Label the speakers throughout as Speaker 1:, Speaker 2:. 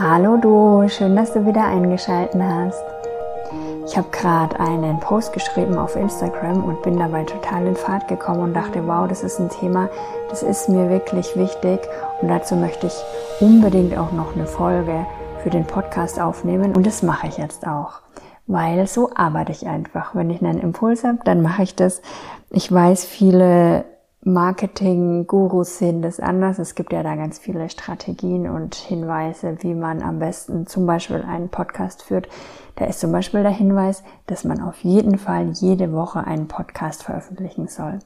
Speaker 1: Hallo du, schön, dass du wieder eingeschaltet hast. Ich habe gerade einen Post geschrieben auf Instagram und bin dabei total in Fahrt gekommen und dachte, wow, das ist ein Thema, das ist mir wirklich wichtig und dazu möchte ich unbedingt auch noch eine Folge für den Podcast aufnehmen und das mache ich jetzt auch, weil so arbeite ich einfach. Wenn ich einen Impuls habe, dann mache ich das. Ich weiß, viele Marketing-Gurus sehen das anders. Es gibt ja da ganz viele Strategien und Hinweise, wie man am besten zum Beispiel einen Podcast führt. Da ist zum Beispiel der Hinweis, dass man auf jeden Fall jede Woche einen Podcast veröffentlichen soll.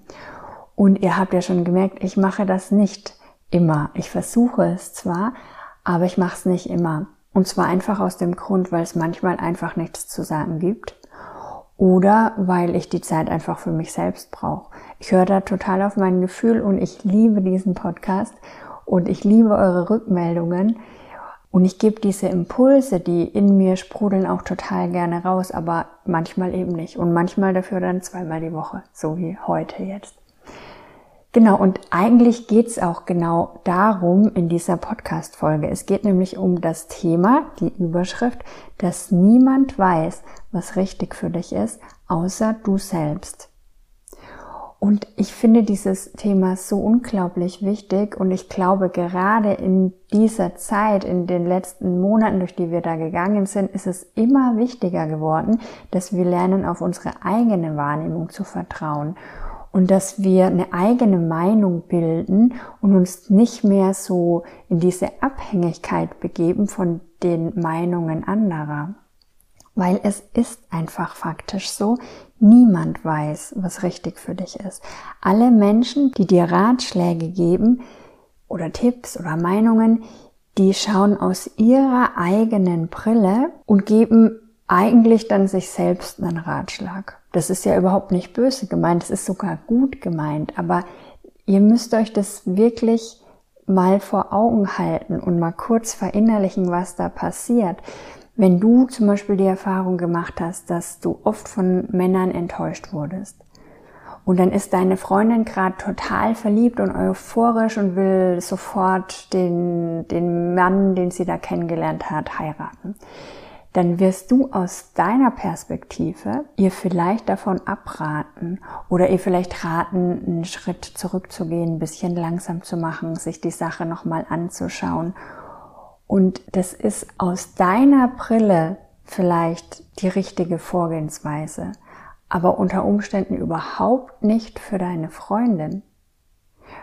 Speaker 1: Und ihr habt ja schon gemerkt, ich mache das nicht immer. Ich versuche es zwar, aber ich mache es nicht immer. Und zwar einfach aus dem Grund, weil es manchmal einfach nichts zu sagen gibt oder weil ich die Zeit einfach für mich selbst brauche. Ich höre da total auf mein Gefühl und ich liebe diesen Podcast und ich liebe eure Rückmeldungen. Und ich gebe diese Impulse, die in mir sprudeln, auch total gerne raus, aber manchmal eben nicht. Und manchmal dafür dann zweimal die Woche, so wie heute jetzt. Genau, und eigentlich geht's auch genau darum in dieser Podcast-Folge. Es geht nämlich um das Thema, die Überschrift, dass niemand weiß, was richtig für dich ist, außer du selbst. Und ich finde dieses Thema so unglaublich wichtig und ich glaube gerade in dieser Zeit, in den letzten Monaten, durch die wir da gegangen sind, ist es immer wichtiger geworden, dass wir lernen, auf unsere eigene Wahrnehmung zu vertrauen und dass wir eine eigene Meinung bilden und uns nicht mehr so in diese Abhängigkeit begeben von den Meinungen anderer. Weil es ist einfach faktisch so, niemand weiß, was richtig für dich ist. Alle Menschen, die dir Ratschläge geben oder Tipps oder Meinungen, die schauen aus ihrer eigenen Brille und geben eigentlich dann sich selbst einen Ratschlag. Das ist ja überhaupt nicht böse gemeint, es ist sogar gut gemeint, aber ihr müsst euch das wirklich mal vor Augen halten und mal kurz verinnerlichen, was da passiert. Wenn du zum Beispiel die Erfahrung gemacht hast, dass du oft von Männern enttäuscht wurdest und dann ist deine Freundin gerade total verliebt und euphorisch und will sofort den, den Mann, den sie da kennengelernt hat, heiraten, dann wirst du aus deiner Perspektive ihr vielleicht davon abraten oder ihr vielleicht raten, einen Schritt zurückzugehen, ein bisschen langsam zu machen, sich die Sache nochmal anzuschauen und das ist aus deiner Brille vielleicht die richtige Vorgehensweise, aber unter Umständen überhaupt nicht für deine Freundin.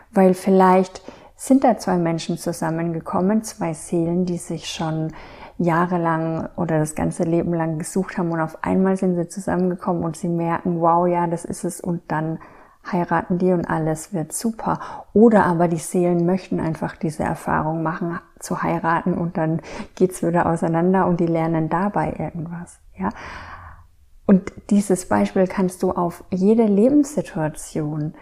Speaker 1: Weil vielleicht sind da zwei Menschen zusammengekommen, zwei Seelen, die sich schon jahrelang oder das ganze Leben lang gesucht haben und auf einmal sind sie zusammengekommen und sie merken, wow, ja, das ist es und dann heiraten die und alles wird super. Oder aber die Seelen möchten einfach diese Erfahrung machen, zu heiraten und dann geht's wieder auseinander und die lernen dabei irgendwas, ja. Und dieses Beispiel kannst du auf jede Lebenssituation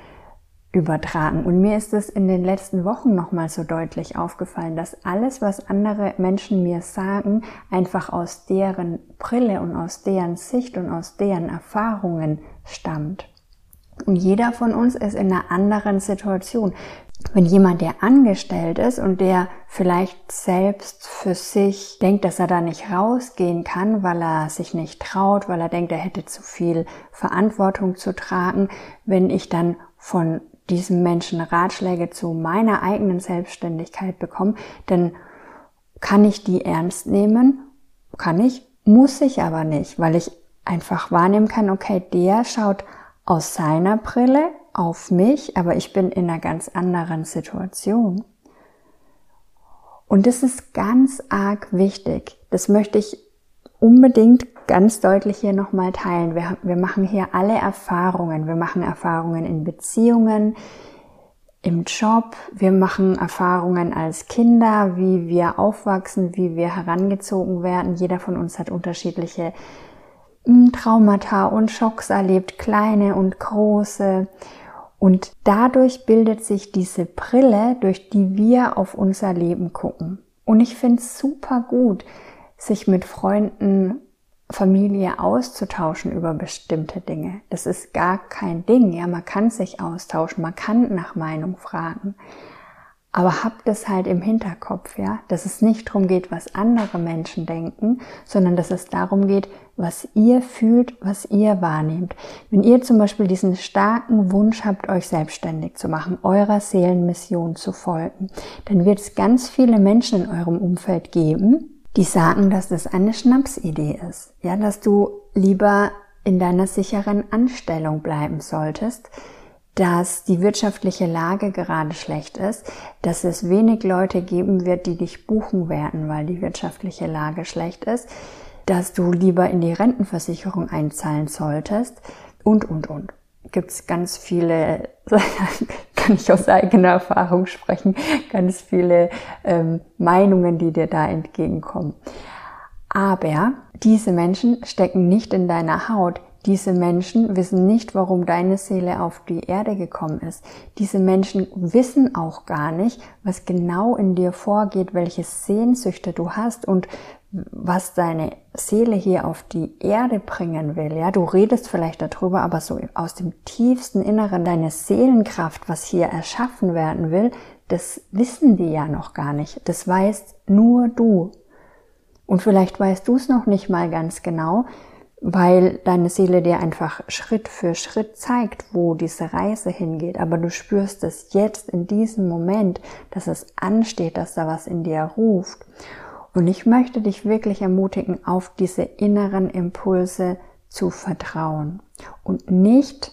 Speaker 1: übertragen. Und mir ist es in den letzten Wochen nochmal so deutlich aufgefallen, dass alles, was andere Menschen mir sagen, einfach aus deren Brille und aus deren Sicht und aus deren Erfahrungen stammt. Und jeder von uns ist in einer anderen Situation. Wenn jemand, der angestellt ist und der vielleicht selbst für sich denkt, dass er da nicht rausgehen kann, weil er sich nicht traut, weil er denkt, er hätte zu viel Verantwortung zu tragen, wenn ich dann von diesem Menschen Ratschläge zu meiner eigenen Selbstständigkeit bekomme, dann kann ich die ernst nehmen, kann ich, muss ich aber nicht, weil ich einfach wahrnehmen kann, okay, der schaut aus seiner Brille auf mich, aber ich bin in einer ganz anderen Situation. Und das ist ganz arg wichtig. Das möchte ich unbedingt ganz deutlich hier nochmal teilen. Wir, wir machen hier alle Erfahrungen. Wir machen Erfahrungen in Beziehungen, im Job. Wir machen Erfahrungen als Kinder, wie wir aufwachsen, wie wir herangezogen werden. Jeder von uns hat unterschiedliche Traumata und Schocks erlebt, kleine und große. Und dadurch bildet sich diese Brille, durch die wir auf unser Leben gucken. Und ich finde es super gut, sich mit Freunden Familie auszutauschen über bestimmte Dinge. Das ist gar kein Ding. Ja, man kann sich austauschen, man kann nach Meinung fragen. Aber habt es halt im Hinterkopf, ja, dass es nicht darum geht, was andere Menschen denken, sondern dass es darum geht, was ihr fühlt, was ihr wahrnehmt. Wenn ihr zum Beispiel diesen starken Wunsch habt, euch selbstständig zu machen, eurer Seelenmission zu folgen, dann wird es ganz viele Menschen in eurem Umfeld geben, die sagen, dass das eine Schnapsidee ist. Ja, dass du lieber in deiner sicheren Anstellung bleiben solltest, dass die wirtschaftliche Lage gerade schlecht ist, dass es wenig Leute geben wird, die dich buchen werden, weil die wirtschaftliche Lage schlecht ist, dass du lieber in die Rentenversicherung einzahlen solltest und, und, und. Gibt es ganz viele, kann ich aus eigener Erfahrung sprechen, ganz viele ähm, Meinungen, die dir da entgegenkommen. Aber diese Menschen stecken nicht in deiner Haut. Diese Menschen wissen nicht, warum deine Seele auf die Erde gekommen ist. Diese Menschen wissen auch gar nicht, was genau in dir vorgeht, welche Sehnsüchte du hast und was deine Seele hier auf die Erde bringen will. Ja, du redest vielleicht darüber, aber so aus dem tiefsten Inneren deine Seelenkraft, was hier erschaffen werden will, das wissen die ja noch gar nicht. Das weißt nur du. Und vielleicht weißt du es noch nicht mal ganz genau, weil deine Seele dir einfach Schritt für Schritt zeigt, wo diese Reise hingeht. Aber du spürst es jetzt in diesem Moment, dass es ansteht, dass da was in dir ruft. Und ich möchte dich wirklich ermutigen, auf diese inneren Impulse zu vertrauen und nicht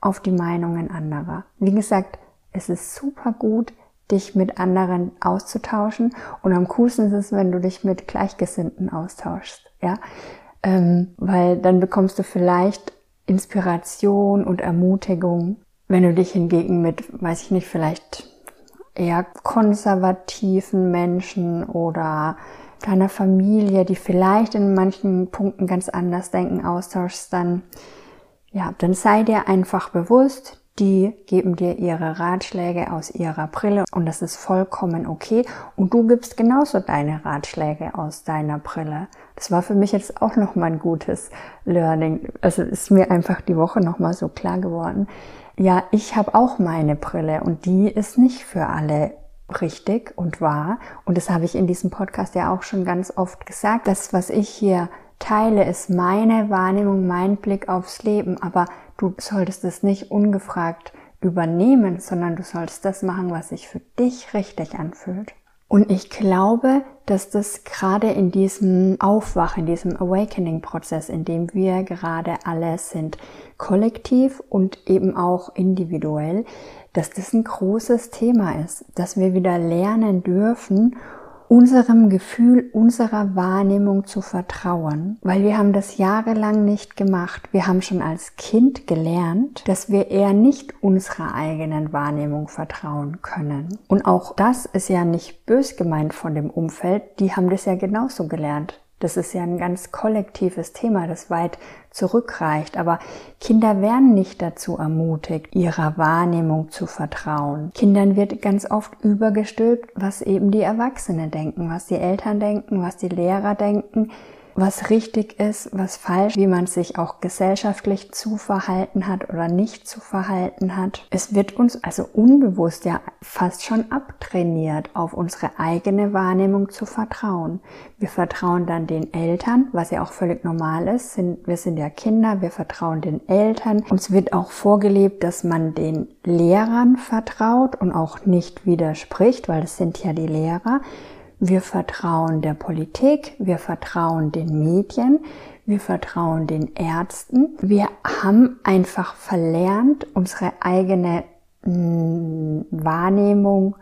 Speaker 1: auf die Meinungen anderer. Wie gesagt, es ist super gut, dich mit anderen auszutauschen und am coolsten ist es, wenn du dich mit Gleichgesinnten austauschst, ja, ähm, weil dann bekommst du vielleicht Inspiration und Ermutigung. Wenn du dich hingegen mit, weiß ich nicht, vielleicht eher konservativen Menschen oder deiner Familie, die vielleicht in manchen Punkten ganz anders denken, austauschst, dann, ja, dann sei dir einfach bewusst, die geben dir ihre Ratschläge aus ihrer Brille und das ist vollkommen okay. Und du gibst genauso deine Ratschläge aus deiner Brille. Das war für mich jetzt auch nochmal ein gutes Learning. Also ist mir einfach die Woche nochmal so klar geworden. Ja, ich habe auch meine Brille und die ist nicht für alle richtig und wahr. Und das habe ich in diesem Podcast ja auch schon ganz oft gesagt. Das, was ich hier teile, ist meine Wahrnehmung, mein Blick aufs Leben. Aber Du solltest es nicht ungefragt übernehmen, sondern du sollst das machen, was sich für dich richtig anfühlt. Und ich glaube, dass das gerade in diesem Aufwachen, in diesem Awakening-Prozess, in dem wir gerade alle sind, kollektiv und eben auch individuell, dass das ein großes Thema ist, dass wir wieder lernen dürfen, unserem Gefühl, unserer Wahrnehmung zu vertrauen, weil wir haben das jahrelang nicht gemacht. Wir haben schon als Kind gelernt, dass wir eher nicht unserer eigenen Wahrnehmung vertrauen können. Und auch das ist ja nicht bös gemeint von dem Umfeld, die haben das ja genauso gelernt. Das ist ja ein ganz kollektives Thema, das weit zurückreicht. Aber Kinder werden nicht dazu ermutigt, ihrer Wahrnehmung zu vertrauen. Kindern wird ganz oft übergestülpt, was eben die Erwachsenen denken, was die Eltern denken, was die Lehrer denken was richtig ist, was falsch, wie man sich auch gesellschaftlich zu verhalten hat oder nicht zu verhalten hat. Es wird uns also unbewusst ja fast schon abtrainiert, auf unsere eigene Wahrnehmung zu vertrauen. Wir vertrauen dann den Eltern, was ja auch völlig normal ist. Wir sind ja Kinder, wir vertrauen den Eltern. Uns wird auch vorgelebt, dass man den Lehrern vertraut und auch nicht widerspricht, weil es sind ja die Lehrer. Wir vertrauen der Politik, wir vertrauen den Medien, wir vertrauen den Ärzten. Wir haben einfach verlernt, unsere eigene mm, Wahrnehmung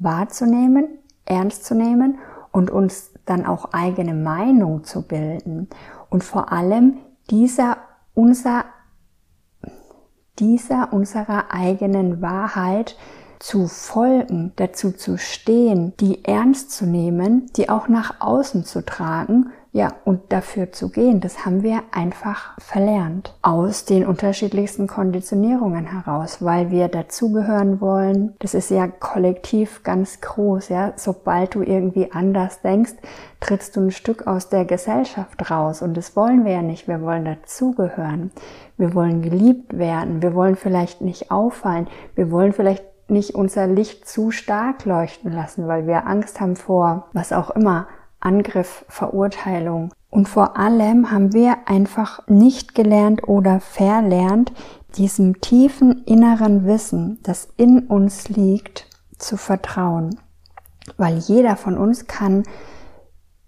Speaker 1: wahrzunehmen, ernst zu nehmen und uns dann auch eigene Meinung zu bilden. Und vor allem dieser unser, dieser unserer eigenen Wahrheit zu folgen, dazu zu stehen, die ernst zu nehmen, die auch nach außen zu tragen, Ja, und dafür zu gehen, das haben wir einfach verlernt. Aus den unterschiedlichsten Konditionierungen heraus, weil wir dazugehören wollen. Das ist ja kollektiv ganz groß, ja. Sobald du irgendwie anders denkst, trittst du ein Stück aus der Gesellschaft raus. Und das wollen wir ja nicht. Wir wollen dazugehören. Wir wollen geliebt werden. Wir wollen vielleicht nicht auffallen. Wir wollen vielleicht nicht unser Licht zu stark leuchten lassen, weil wir Angst haben vor was auch immer Angriff, Verurteilung. Und vor allem haben wir einfach nicht gelernt oder verlernt, diesem tiefen inneren Wissen, das in uns liegt, zu vertrauen. Weil jeder von uns kann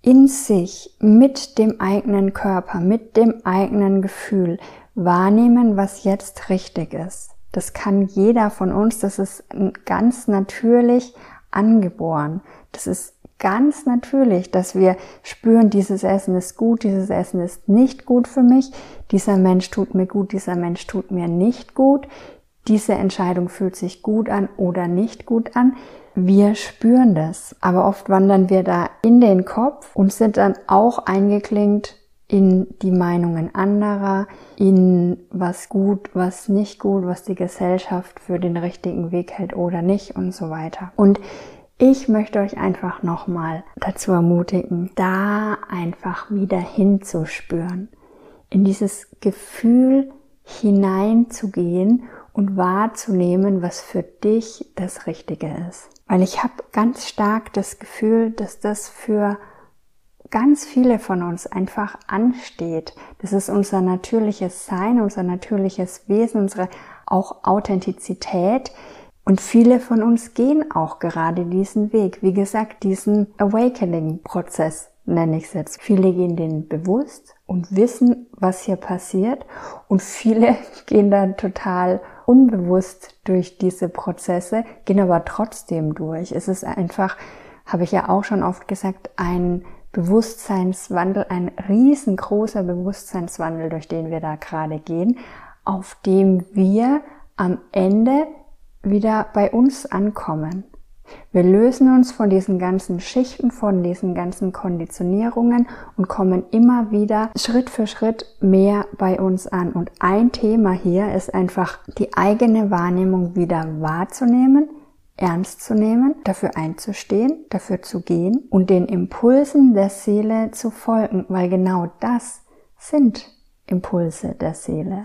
Speaker 1: in sich mit dem eigenen Körper, mit dem eigenen Gefühl wahrnehmen, was jetzt richtig ist. Das kann jeder von uns, das ist ganz natürlich angeboren. Das ist ganz natürlich, dass wir spüren, dieses Essen ist gut, dieses Essen ist nicht gut für mich, dieser Mensch tut mir gut, dieser Mensch tut mir nicht gut, diese Entscheidung fühlt sich gut an oder nicht gut an. Wir spüren das, aber oft wandern wir da in den Kopf und sind dann auch eingeklinkt in die Meinungen anderer, in was gut, was nicht gut, was die Gesellschaft für den richtigen Weg hält oder nicht und so weiter. Und ich möchte euch einfach nochmal dazu ermutigen, da einfach wieder hinzuspüren, in dieses Gefühl hineinzugehen und wahrzunehmen, was für dich das Richtige ist. Weil ich habe ganz stark das Gefühl, dass das für ganz viele von uns einfach ansteht. Das ist unser natürliches Sein, unser natürliches Wesen, unsere auch Authentizität, und viele von uns gehen auch gerade diesen Weg. Wie gesagt, diesen Awakening-Prozess nenne ich es jetzt. Viele gehen den bewusst und wissen, was hier passiert. Und viele gehen dann total unbewusst durch diese Prozesse, gehen aber trotzdem durch. Es ist einfach, habe ich ja auch schon oft gesagt, ein Bewusstseinswandel, ein riesengroßer Bewusstseinswandel, durch den wir da gerade gehen, auf dem wir am Ende wieder bei uns ankommen. Wir lösen uns von diesen ganzen Schichten, von diesen ganzen Konditionierungen und kommen immer wieder Schritt für Schritt mehr bei uns an. Und ein Thema hier ist einfach die eigene Wahrnehmung wieder wahrzunehmen, ernst zu nehmen, dafür einzustehen, dafür zu gehen und den Impulsen der Seele zu folgen, weil genau das sind Impulse der Seele.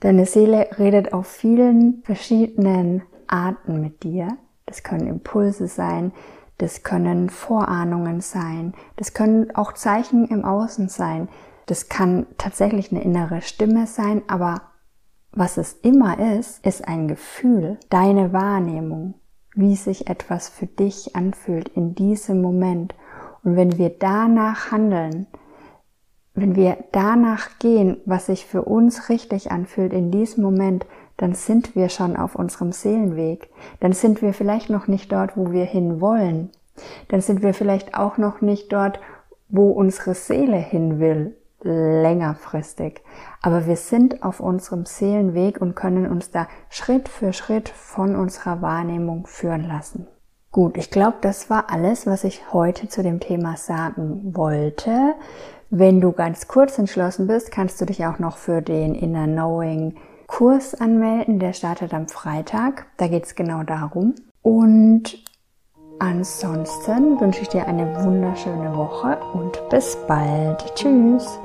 Speaker 1: Deine Seele redet auf vielen verschiedenen Arten mit dir. Das können Impulse sein, das können Vorahnungen sein, das können auch Zeichen im Außen sein. Das kann tatsächlich eine innere Stimme sein, aber was es immer ist, ist ein Gefühl, deine Wahrnehmung, wie sich etwas für dich anfühlt in diesem Moment. Und wenn wir danach handeln, wenn wir danach gehen, was sich für uns richtig anfühlt in diesem Moment, dann sind wir schon auf unserem Seelenweg. Dann sind wir vielleicht noch nicht dort, wo wir hin wollen. Dann sind wir vielleicht auch noch nicht dort, wo unsere Seele hin will, längerfristig. Aber wir sind auf unserem Seelenweg und können uns da Schritt für Schritt von unserer Wahrnehmung führen lassen. Gut, ich glaube, das war alles, was ich heute zu dem Thema sagen wollte. Wenn du ganz kurz entschlossen bist, kannst du dich auch noch für den Inner Knowing Kurs anmelden. Der startet am Freitag. Da geht es genau darum. Und ansonsten wünsche ich dir eine wunderschöne Woche und bis bald. Tschüss.